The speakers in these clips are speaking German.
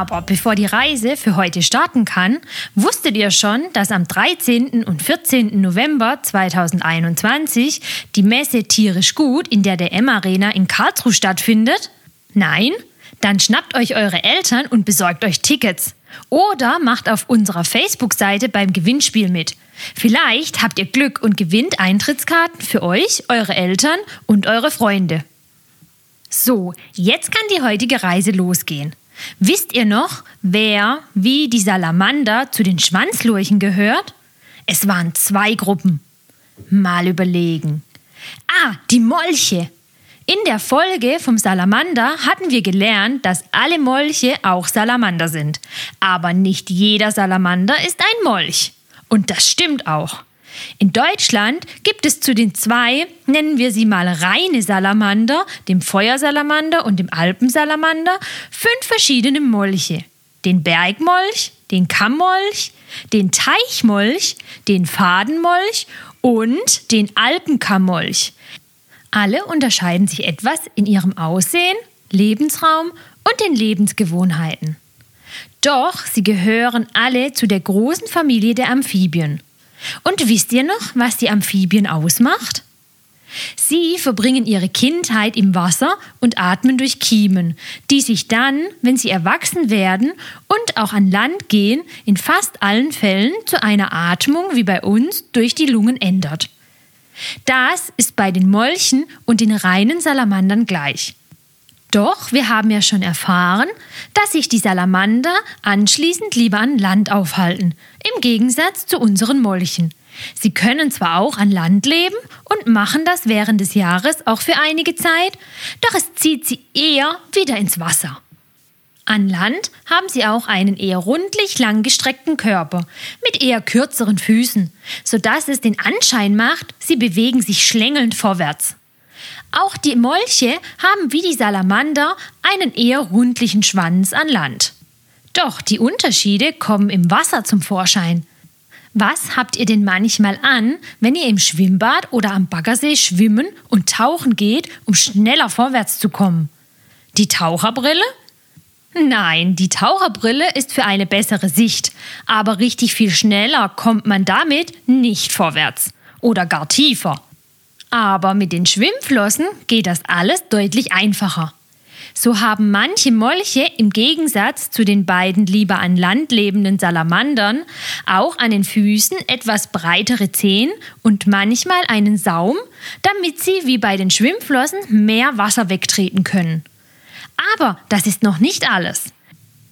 Aber bevor die Reise für heute starten kann, wusstet ihr schon, dass am 13. und 14. November 2021 die Messe Tierisch Gut in der DM Arena in Karlsruhe stattfindet? Nein? Dann schnappt euch eure Eltern und besorgt euch Tickets. Oder macht auf unserer Facebook-Seite beim Gewinnspiel mit. Vielleicht habt ihr Glück und gewinnt Eintrittskarten für euch, eure Eltern und eure Freunde. So, jetzt kann die heutige Reise losgehen. Wisst ihr noch, wer wie die Salamander zu den Schwanzlurchen gehört? Es waren zwei Gruppen. Mal überlegen. Ah, die Molche. In der Folge vom Salamander hatten wir gelernt, dass alle Molche auch Salamander sind. Aber nicht jeder Salamander ist ein Molch. Und das stimmt auch. In Deutschland gibt es zu den zwei, nennen wir sie mal reine Salamander, dem Feuersalamander und dem Alpensalamander, fünf verschiedene Molche. Den Bergmolch, den Kammmolch, den Teichmolch, den Fadenmolch und den Alpenkammmolch. Alle unterscheiden sich etwas in ihrem Aussehen, Lebensraum und den Lebensgewohnheiten. Doch sie gehören alle zu der großen Familie der Amphibien. Und wisst ihr noch, was die Amphibien ausmacht? Sie verbringen ihre Kindheit im Wasser und atmen durch Kiemen, die sich dann, wenn sie erwachsen werden und auch an Land gehen, in fast allen Fällen zu einer Atmung wie bei uns durch die Lungen ändert. Das ist bei den Molchen und den reinen Salamandern gleich. Doch wir haben ja schon erfahren, dass sich die Salamander anschließend lieber an Land aufhalten, im Gegensatz zu unseren Molchen. Sie können zwar auch an Land leben und machen das während des Jahres auch für einige Zeit, doch es zieht sie eher wieder ins Wasser. An Land haben sie auch einen eher rundlich langgestreckten Körper mit eher kürzeren Füßen, sodass es den Anschein macht, sie bewegen sich schlängelnd vorwärts. Auch die Molche haben wie die Salamander einen eher rundlichen Schwanz an Land. Doch die Unterschiede kommen im Wasser zum Vorschein. Was habt ihr denn manchmal an, wenn ihr im Schwimmbad oder am Baggersee schwimmen und tauchen geht, um schneller vorwärts zu kommen? Die Taucherbrille? Nein, die Taucherbrille ist für eine bessere Sicht, aber richtig viel schneller kommt man damit nicht vorwärts oder gar tiefer. Aber mit den Schwimmflossen geht das alles deutlich einfacher. So haben manche Molche im Gegensatz zu den beiden lieber an Land lebenden Salamandern auch an den Füßen etwas breitere Zehen und manchmal einen Saum, damit sie wie bei den Schwimmflossen mehr Wasser wegtreten können. Aber das ist noch nicht alles.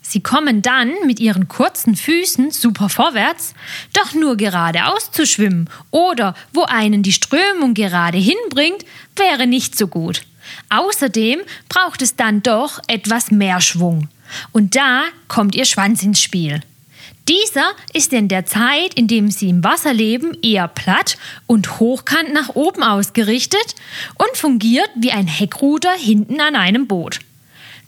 Sie kommen dann mit ihren kurzen Füßen super vorwärts, doch nur geradeaus zu schwimmen oder wo einen die Strömung gerade hinbringt, wäre nicht so gut. Außerdem braucht es dann doch etwas mehr Schwung. Und da kommt ihr Schwanz ins Spiel. Dieser ist in der Zeit, in dem sie im Wasser leben, eher platt und hochkant nach oben ausgerichtet und fungiert wie ein Heckruder hinten an einem Boot.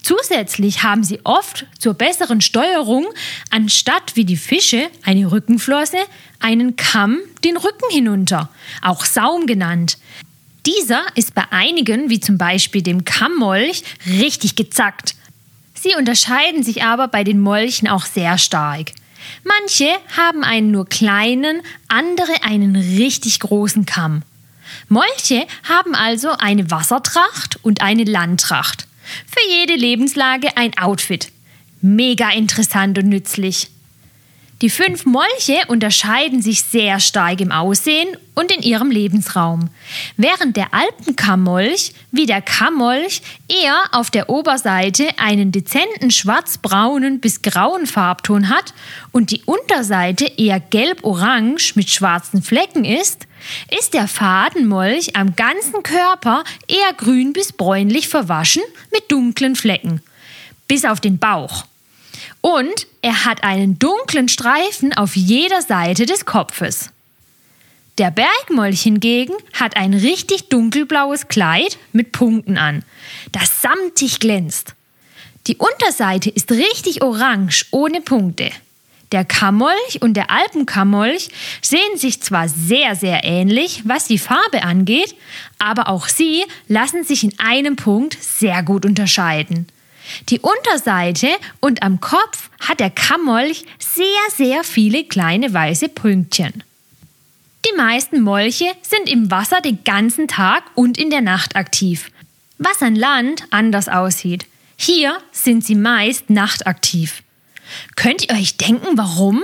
Zusätzlich haben sie oft zur besseren Steuerung anstatt wie die Fische eine Rückenflosse einen Kamm den Rücken hinunter, auch Saum genannt. Dieser ist bei einigen, wie zum Beispiel dem Kammmolch, richtig gezackt. Sie unterscheiden sich aber bei den Molchen auch sehr stark. Manche haben einen nur kleinen, andere einen richtig großen Kamm. Molche haben also eine Wassertracht und eine Landtracht. Für jede Lebenslage ein Outfit. Mega interessant und nützlich. Die fünf Molche unterscheiden sich sehr stark im Aussehen und in ihrem Lebensraum. Während der Alpenkammmolch wie der Kammmolch eher auf der Oberseite einen dezenten schwarzbraunen bis grauen Farbton hat und die Unterseite eher gelb-orange mit schwarzen Flecken ist, ist der Fadenmolch am ganzen Körper eher grün bis bräunlich verwaschen mit dunklen Flecken, bis auf den Bauch. Und er hat einen dunklen Streifen auf jeder Seite des Kopfes. Der Bergmolch hingegen hat ein richtig dunkelblaues Kleid mit Punkten an, das samtig glänzt. Die Unterseite ist richtig orange ohne Punkte. Der Kammolch und der Alpenkammolch sehen sich zwar sehr, sehr ähnlich, was die Farbe angeht, aber auch sie lassen sich in einem Punkt sehr gut unterscheiden. Die Unterseite und am Kopf hat der Kammolch sehr, sehr viele kleine weiße Pünktchen. Die meisten Molche sind im Wasser den ganzen Tag und in der Nacht aktiv, was an Land anders aussieht. Hier sind sie meist nachtaktiv. Könnt ihr euch denken, warum?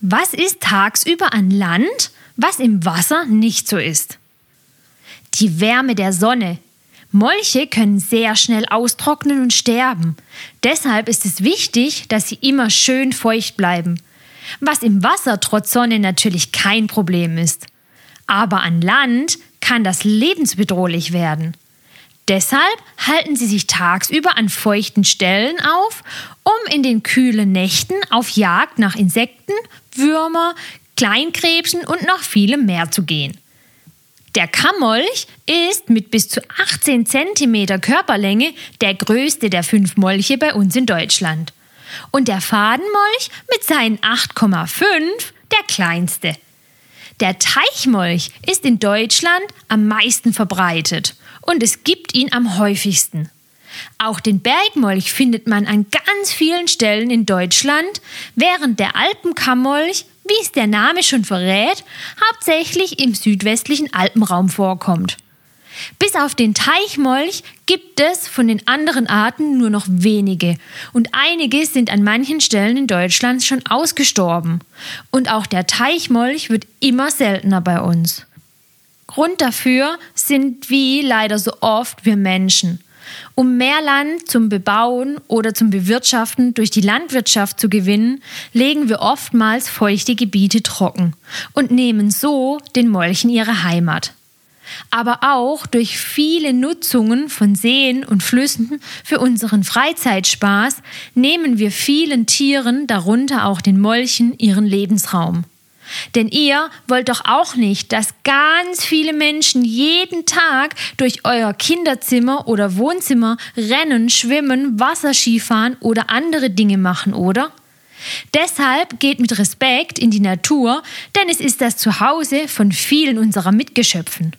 Was ist tagsüber an Land, was im Wasser nicht so ist? Die Wärme der Sonne. Molche können sehr schnell austrocknen und sterben. Deshalb ist es wichtig, dass sie immer schön feucht bleiben. Was im Wasser trotz Sonne natürlich kein Problem ist. Aber an Land kann das lebensbedrohlich werden. Deshalb halten sie sich tagsüber an feuchten Stellen auf, um in den kühlen Nächten auf Jagd nach Insekten, Würmer, Kleinkrebsen und noch vielem mehr zu gehen. Der Kammolch ist mit bis zu 18 cm Körperlänge der größte der fünf Molche bei uns in Deutschland. Und der Fadenmolch mit seinen 8,5 der kleinste. Der Teichmolch ist in Deutschland am meisten verbreitet und es gibt ihn am häufigsten. Auch den Bergmolch findet man an ganz vielen Stellen in Deutschland, während der Alpenkammolch, wie es der Name schon verrät, hauptsächlich im südwestlichen Alpenraum vorkommt. Bis auf den Teichmolch gibt es von den anderen Arten nur noch wenige und einige sind an manchen Stellen in Deutschland schon ausgestorben. Und auch der Teichmolch wird immer seltener bei uns. Grund dafür sind wie leider so oft wir Menschen. Um mehr Land zum Bebauen oder zum Bewirtschaften durch die Landwirtschaft zu gewinnen, legen wir oftmals feuchte Gebiete trocken und nehmen so den Molchen ihre Heimat. Aber auch durch viele Nutzungen von Seen und Flüssen für unseren Freizeitspaß nehmen wir vielen Tieren, darunter auch den Molchen, ihren Lebensraum. Denn ihr wollt doch auch nicht, dass ganz viele Menschen jeden Tag durch euer Kinderzimmer oder Wohnzimmer rennen, schwimmen, Wasserskifahren oder andere Dinge machen, oder? Deshalb geht mit Respekt in die Natur, denn es ist das Zuhause von vielen unserer Mitgeschöpfen.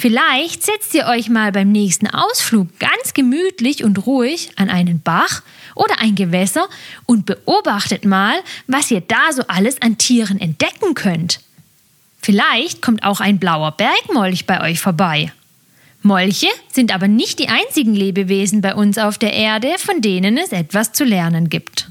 Vielleicht setzt ihr euch mal beim nächsten Ausflug ganz gemütlich und ruhig an einen Bach oder ein Gewässer und beobachtet mal, was ihr da so alles an Tieren entdecken könnt. Vielleicht kommt auch ein blauer Bergmolch bei euch vorbei. Molche sind aber nicht die einzigen Lebewesen bei uns auf der Erde, von denen es etwas zu lernen gibt.